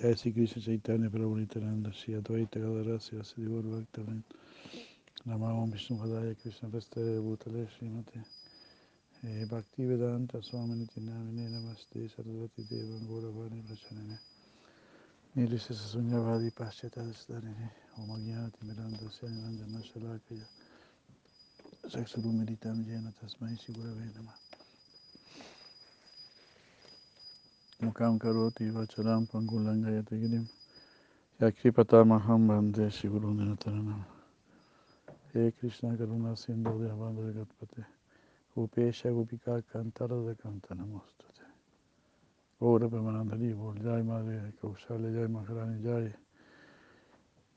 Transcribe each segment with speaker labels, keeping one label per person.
Speaker 1: Jai Sri Krishna Chaitanya Prabhu Nityananda Shri Advaita Gadara Sri Sri Guru Bhaktavan Namah Vishnu Padaya Krishna Prastaya Bhutale Srimate eh, Bhakti Vedanta Swami Nityanamine Namaste Sarasvati Devan Gauravani Prachanane Nilisa Sasunyavadi Paschata Sdanine Om Agyati Miranda Syananda Shalakaya Saksuru Meditam Jena Tasmai Sigurave Namah Mukam Karoti Vacharam Pangulangayati Girim Yakripatamaham Bande Siguru Nirataranam He Krishna Karuna Sindhu Dehavandra Gatpate Upesha Gupika Kantara de Kantanamostate Ora Premanandari Bol Jai Madre Kaushalya Jai Maharani Jai.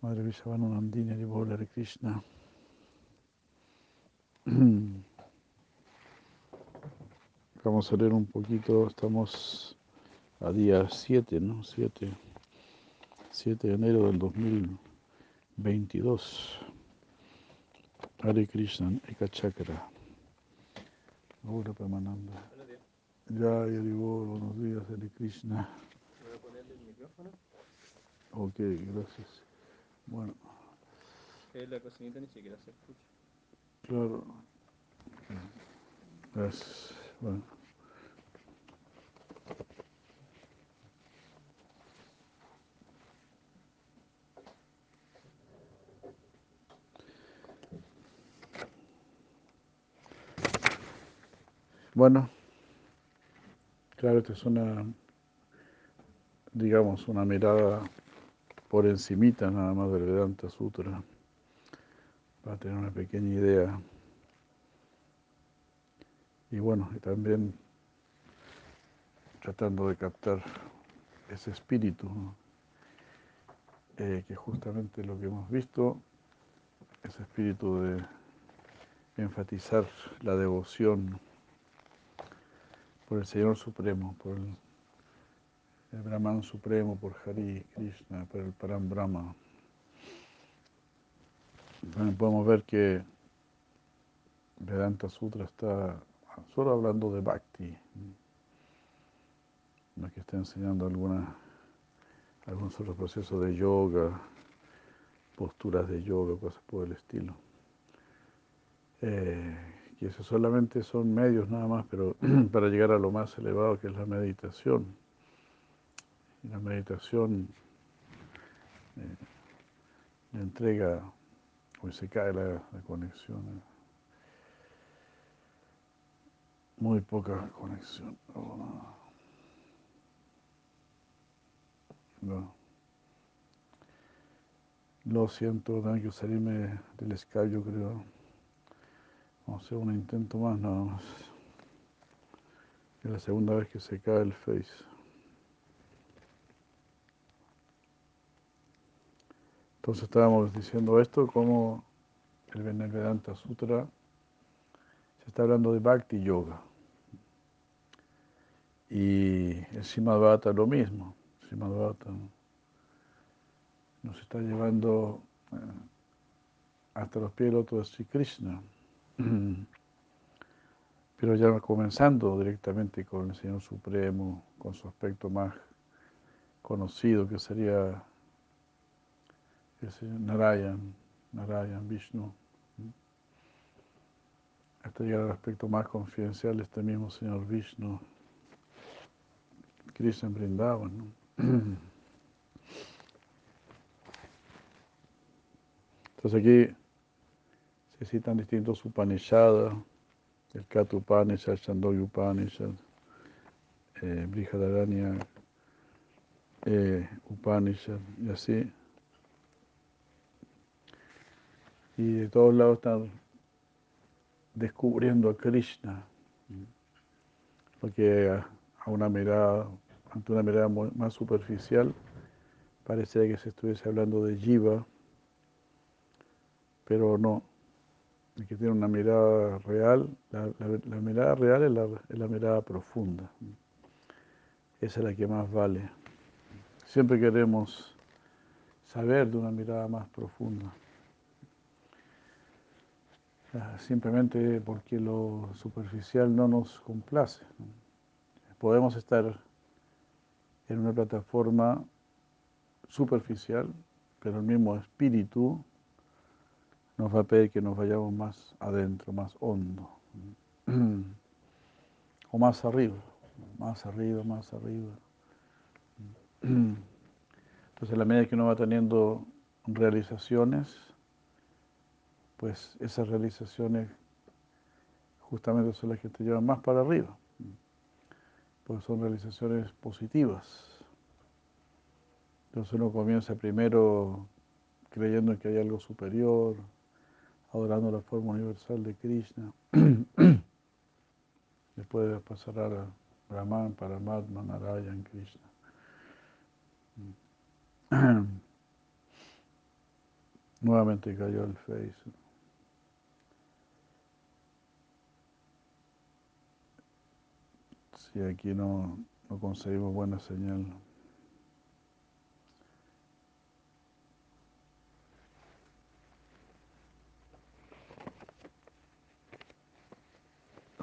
Speaker 1: Madre Vishavanu Nandini di Bol Hare Krishna. Vamos a leer un poquito, estamos a día 7, ¿no? 7, 7 de enero del 2022. Hare Krishna, Eka Chakra. Ahora Pamananda. Ya, Yaribor, buenos días, Hare Krishna.
Speaker 2: Voy a ponerle el micrófono.
Speaker 1: Ok, gracias. Bueno,
Speaker 2: Que la cocinita ni siquiera se escucha.
Speaker 1: claro. Gracias. Bueno. Bueno, claro, esta es una, digamos, una mirada por encimita nada más del Vedanta Sutra, para tener una pequeña idea. Y bueno, también tratando de captar ese espíritu. Eh, que justamente lo que hemos visto, ese espíritu de enfatizar la devoción por el Señor Supremo, por el, Brahman Supremo, por Hari Krishna, por el Param Brahma. También podemos ver que Vedanta Sutra está solo hablando de Bhakti, no que esté enseñando alguna, algún solo proceso de yoga, posturas de yoga, cosas por el estilo. Eh, que eso solamente son medios nada más, pero para llegar a lo más elevado que es la meditación. Y la meditación eh, le entrega, o se cae la, la conexión. eh. Muy poca conexión. No. Lo siento, tengo que salirme del yo creo. Vamos a hacer un intento más nada más. Es la segunda vez que se cae el Face. Entonces estábamos diciendo esto, como el Vedanta Sutra se está hablando de Bhakti Yoga. Y el Bhagavata lo mismo. Bhagavata nos está llevando eh, hasta los pies del loto de Sri Krishna. Pero ya comenzando directamente con el Señor Supremo, con su aspecto más conocido que sería el Narayan, Narayan, Vishnu, hasta llegar al aspecto más confidencial de este mismo Señor Vishnu, Krishna. ¿no? Entonces aquí se citan distintos Upanishads, el Kata Upanishad, Chandogya Upanishad, eh, Brihadaranya eh, Upanishad y así. Y de todos lados están descubriendo a Krishna, porque a, una mirada, ante una mirada más superficial, parecería que se estuviese hablando de Jiva, pero no, el que tiene una mirada real, la, la- mirada real es la, es la mirada profunda. Esa es la que más vale. Siempre queremos saber de una mirada más profunda. Ah, Simplemente porque lo superficial no nos complace. Podemos estar en una plataforma superficial, pero el mismo espíritu nos va a pedir que nos vayamos más adentro, más hondo, o más arriba, más arriba, más arriba. Entonces, a la medida que uno va teniendo realizaciones, pues esas realizaciones justamente son las que te llevan más para arriba, porque son realizaciones positivas. Entonces uno comienza primero creyendo que hay algo superior, adorando la forma universal de Krishna. Después pasará a Brahman, Paramatma, Narayan, Krishna. Nuevamente cayó el Face. Si aquí no, no conseguimos buena señal.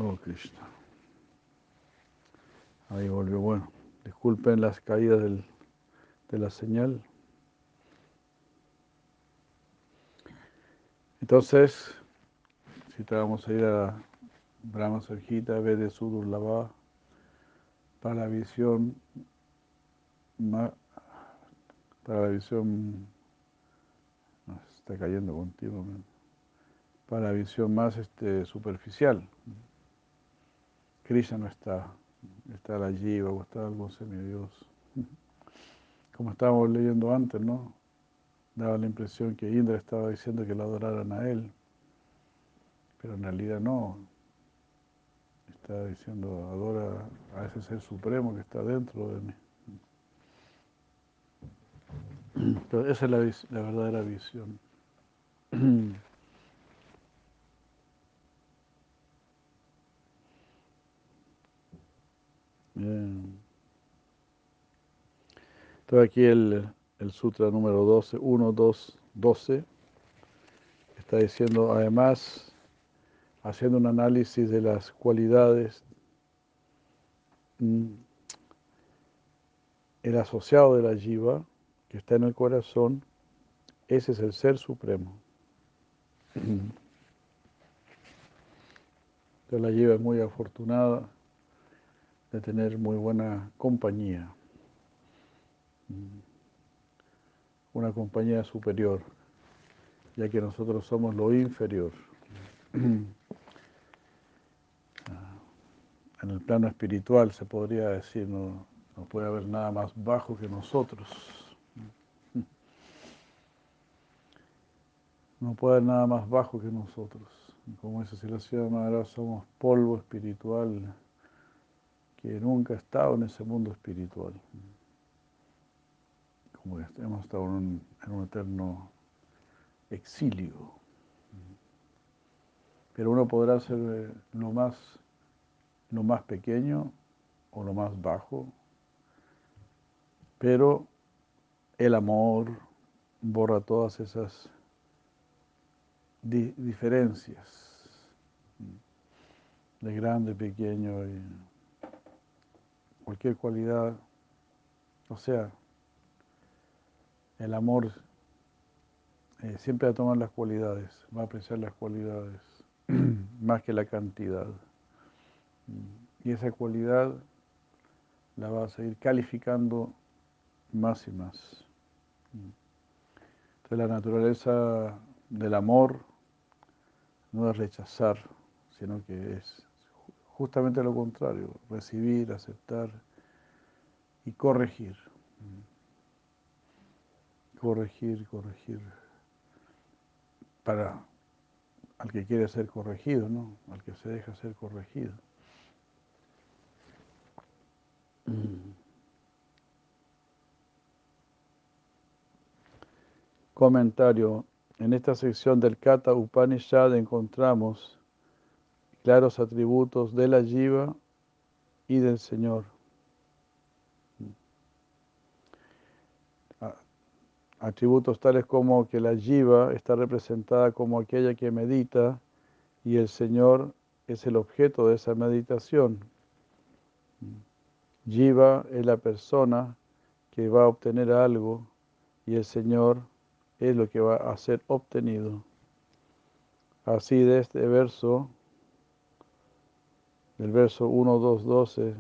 Speaker 1: Oh, Krishna. Ahí volvió. Bueno, disculpen las caídas del, de la señal. Entonces, si te vamos a ir a Brahma Sarjita, ve de Sudurlava, para la visión para la visión está cayendo continuamente para la visión más este, superficial Krishna no está, está la Jiva o está algún semidios. Como estábamos leyendo antes, ¿no? Daba la impresión que Indra estaba diciendo que lo adoraran a él, pero en realidad no. Está diciendo, adora a ese ser supremo que está dentro de mí. Esa es la verdadera visión. Entonces aquí el, el sutra número 12, 1, 2, 12, está diciendo además, haciendo un análisis de las cualidades, mm, el asociado de la jiva, que está en el corazón, ese es el ser supremo. Entonces la jiva es muy afortunada de tener muy buena compañía, mm. una compañía superior, ya que nosotros somos lo inferior. Ah, en el plano espiritual se podría decir, no, no puede haber nada más bajo que nosotros. No puede haber nada más bajo que nosotros. Como dice si la ciudad somos polvo espiritual que nunca ha estado en ese mundo espiritual. Como que hemos estado en un, eterno exilio. Pero uno podrá ser eh, lo más, lo más pequeño o lo más bajo, pero el amor borra todas esas diferencias de grande, pequeño y cualquier cualidad, o sea, el amor eh, siempre va a tomar las cualidades, va a apreciar las cualidades más que la cantidad. Mm. Y esa cualidad la va a seguir calificando más y más. Mm. Entonces la naturaleza del amor no es rechazar, sino que es justamente lo contrario, recibir, aceptar y corregir. Corregir, corregir. Para al que quiere ser corregido, ¿no? Al que se deja ser corregido. Comentario. En esta sección del Kata Upanishad encontramos claros atributos de la Jiva y del Señor. Atributos tales como que la Jiva está representada como aquella que medita y el Señor es el objeto de esa meditación. Jiva es la persona que va a obtener algo y el Señor es lo que va a ser obtenido. Así de este verso, del verso 1, 2, 12,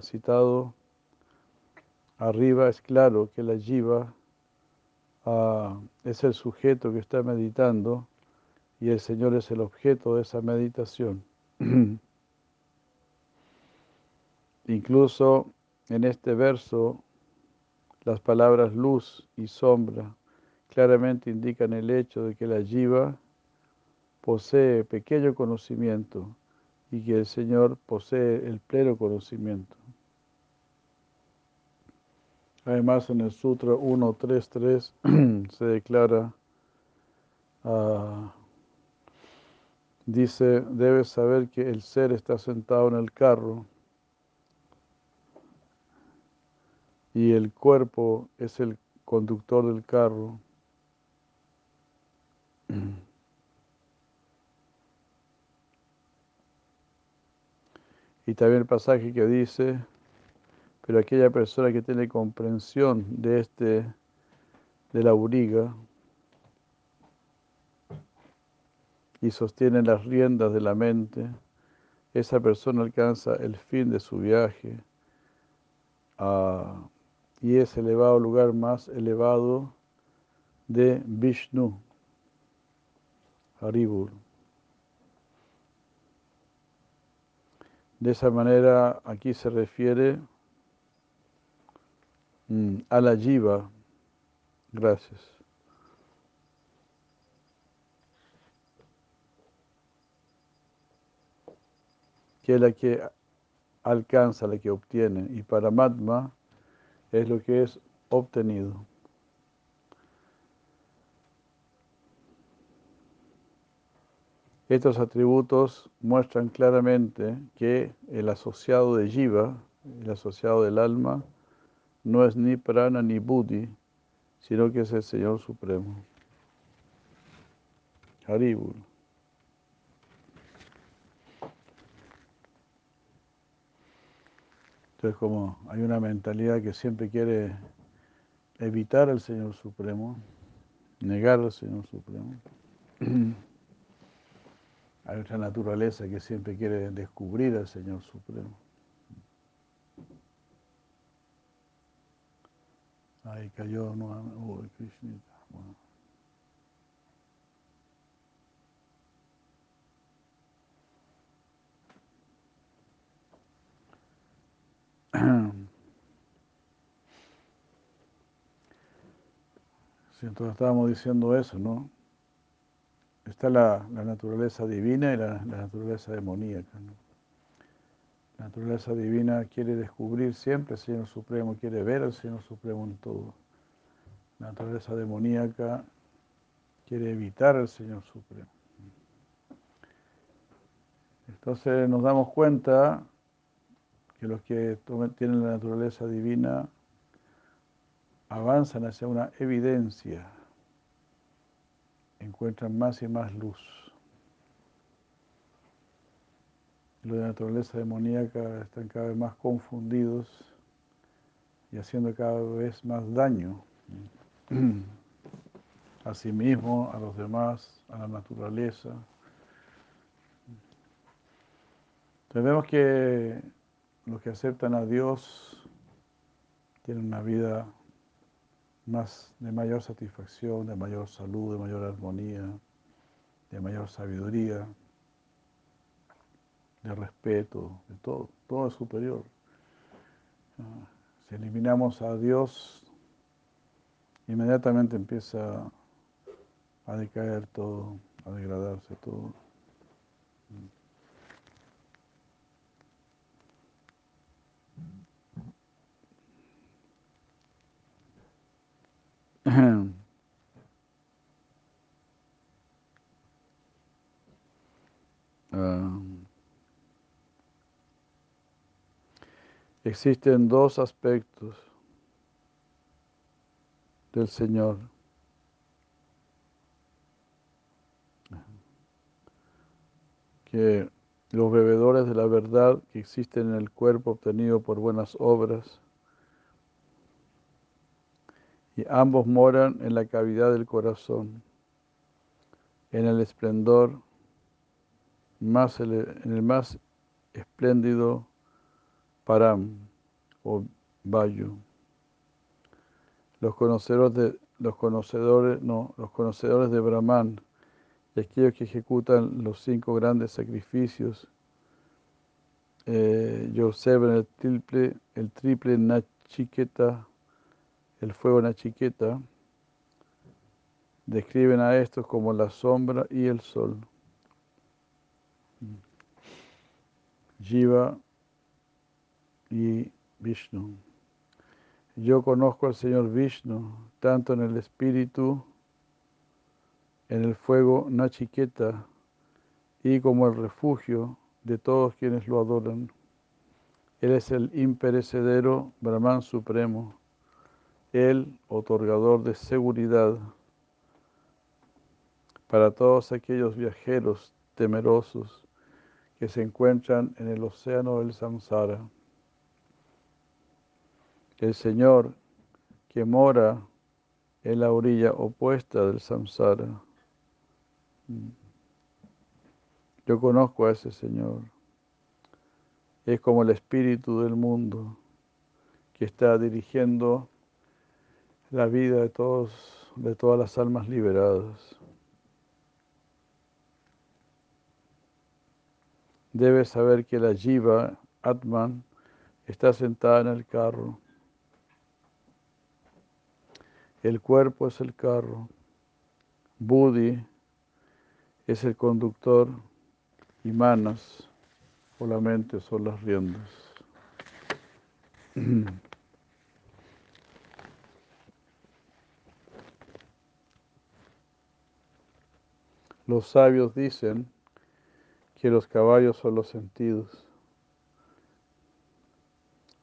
Speaker 1: citado arriba, es claro que la jiva ah, es el sujeto que está meditando y el Señor es el objeto de esa meditación. Incluso en este verso, las palabras luz y sombra claramente indican el hecho de que la jiva posee pequeño conocimiento y que el Señor posee el pleno conocimiento. Además, en el Sutra 1.3.3 se declara, uh, dice, debes saber que el ser está sentado en el carro y el cuerpo es el conductor del carro. Y también el pasaje que dice, pero aquella persona que tiene comprensión de este, de la uriga, y sostiene las riendas de la mente, esa persona alcanza el fin de su viaje y es elevado al lugar más elevado de Vishnu, Haribur. De esa manera aquí se refiere mm, a la jiva. Gracias. Que es la que alcanza, la que obtiene. Y para Matma es lo que es obtenido. Estos atributos muestran claramente que el asociado de Jiva, el asociado del alma, no es ni prana ni buddhi, sino que es el Señor Supremo. Haribur. Entonces, como hay una mentalidad que siempre quiere evitar al Señor Supremo, negar al Señor Supremo. Hay otra naturaleza que siempre quiere descubrir al Señor Supremo. Ahí cayó nuevamente. Oh, Krishnita. Sí, entonces estábamos diciendo eso, ¿no? Está la, naturaleza divina y la, naturaleza demoníaca. La naturaleza divina quiere descubrir siempre al Señor Supremo, quiere ver al Señor Supremo en todo. La naturaleza demoníaca quiere evitar al Señor Supremo. Entonces nos damos cuenta que los que tienen la naturaleza divina avanzan hacia una evidencia encuentran más y más luz. Los de naturaleza demoníaca están cada vez más confundidos y haciendo cada vez más daño a sí mismo, a los demás, a la naturaleza. Vemos que los que aceptan a Dios tienen una vida más de mayor satisfacción, de mayor salud, de mayor armonía, de mayor sabiduría, de respeto, de todo, todo es superior. Ah, si eliminamos a Dios, inmediatamente empieza a decaer todo, a degradarse todo. Ah. existen dos aspectos del Señor. Que los bebedores de la verdad que existen en el cuerpo obtenido por buenas obras y ambos moran en la cavidad del corazón, en el esplendor más en el más espléndido Param o Vayu. Los conocedores de los conocedores, no, los conocedores de Brahman y aquellos que ejecutan los cinco grandes sacrificios, eh, el triple, el triple Nachiketa, el fuego Nachiketa, describen a estos como la sombra y el sol. Jiva y Vishnu. Yo conozco al Señor Vishnu, tanto en el espíritu, en el fuego Nachiketa, y como el refugio de todos quienes lo adoran. Él es el imperecedero Brahman Supremo, el otorgador de seguridad para todos aquellos viajeros temerosos que se encuentran en el océano del samsara el Señor que mora en la orilla opuesta del samsara. Yo conozco a ese Señor. Es como el espíritu del mundo que está dirigiendo la vida de todos, de todas las almas liberadas. Debes saber que la Jiva, Atman, está sentada en el carro el cuerpo es el carro, Budi es el conductor y Manas o la mente son las riendas. Los sabios dicen que los caballos son los sentidos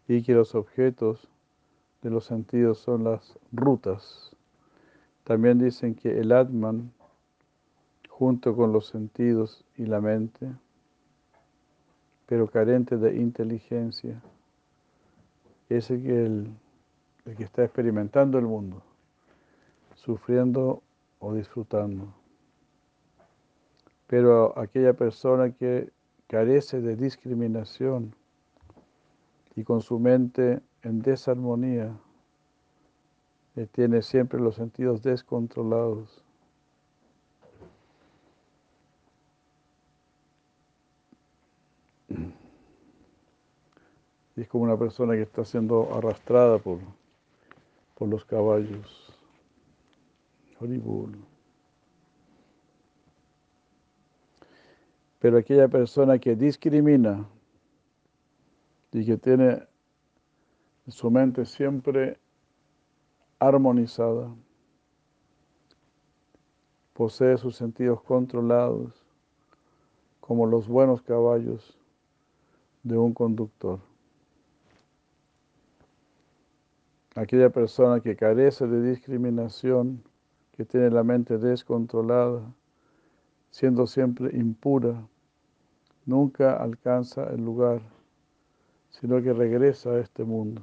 Speaker 1: y que los objetos de los sentidos son las rutas. También dicen que el Atman, junto con los sentidos y la mente, pero carente de inteligencia, es el que, el, que está experimentando el mundo, sufriendo o disfrutando. Pero aquella persona que carece de discriminación y con su mente en desarmonía, eh, tiene siempre los sentidos descontrolados. Es como una persona que está siendo arrastrada por, por los caballos. Pero aquella persona que discrimina y que tiene su mente siempre armonizada, posee sus sentidos controlados como los buenos caballos de un conductor. Aquella persona que carece de discriminación, que tiene la mente descontrolada, siendo siempre impura, nunca alcanza el lugar, sino que regresa a este mundo.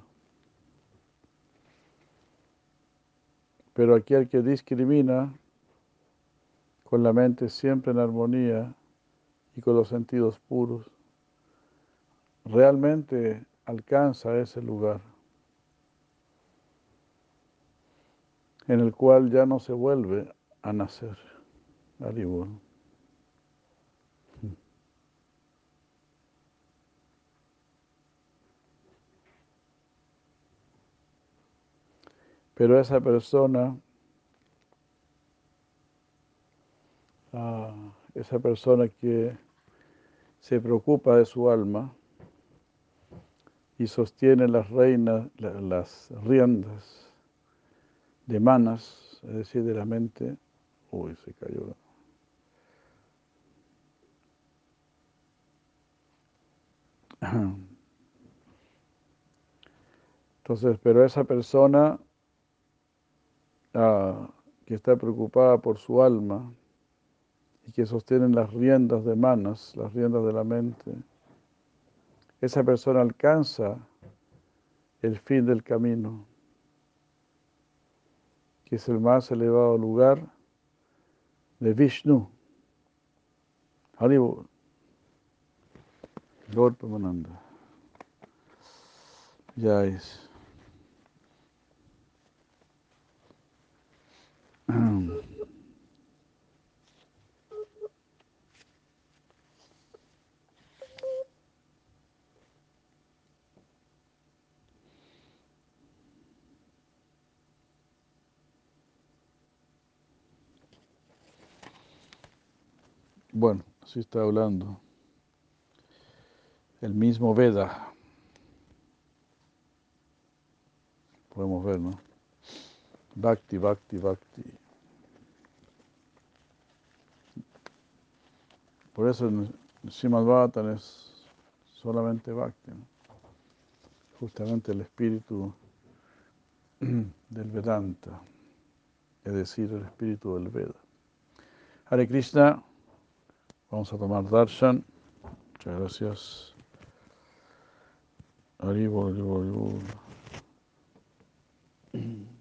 Speaker 1: Pero aquel que discrimina con la mente siempre en armonía y con los sentidos puros, realmente alcanza ese lugar en el cual ya no se vuelve a nacer. Pero esa persona, ah, esa persona que se preocupa de su alma y sostiene las reinas, las riendas de manas, es decir, de la mente, uy, se cayó. Entonces, pero esa persona que está preocupada por su alma y que sostienen las riendas de manos, las riendas de la mente, esa persona alcanza el fin del camino. que es el más elevado lugar de Vishnu. Haribol. Lord Pamananda. Ya es. Bueno, así está hablando. El mismo Veda. Podemos ver, ¿no? Bhakti, Bhakti, Bhakti. Por eso el Srimad es solamente Bhakti, justamente el espíritu del Vedanta, es decir, el espíritu del Veda. Hare Krishna. Vamos a tomar darshan. Muchas gracias. Haribol, haribol.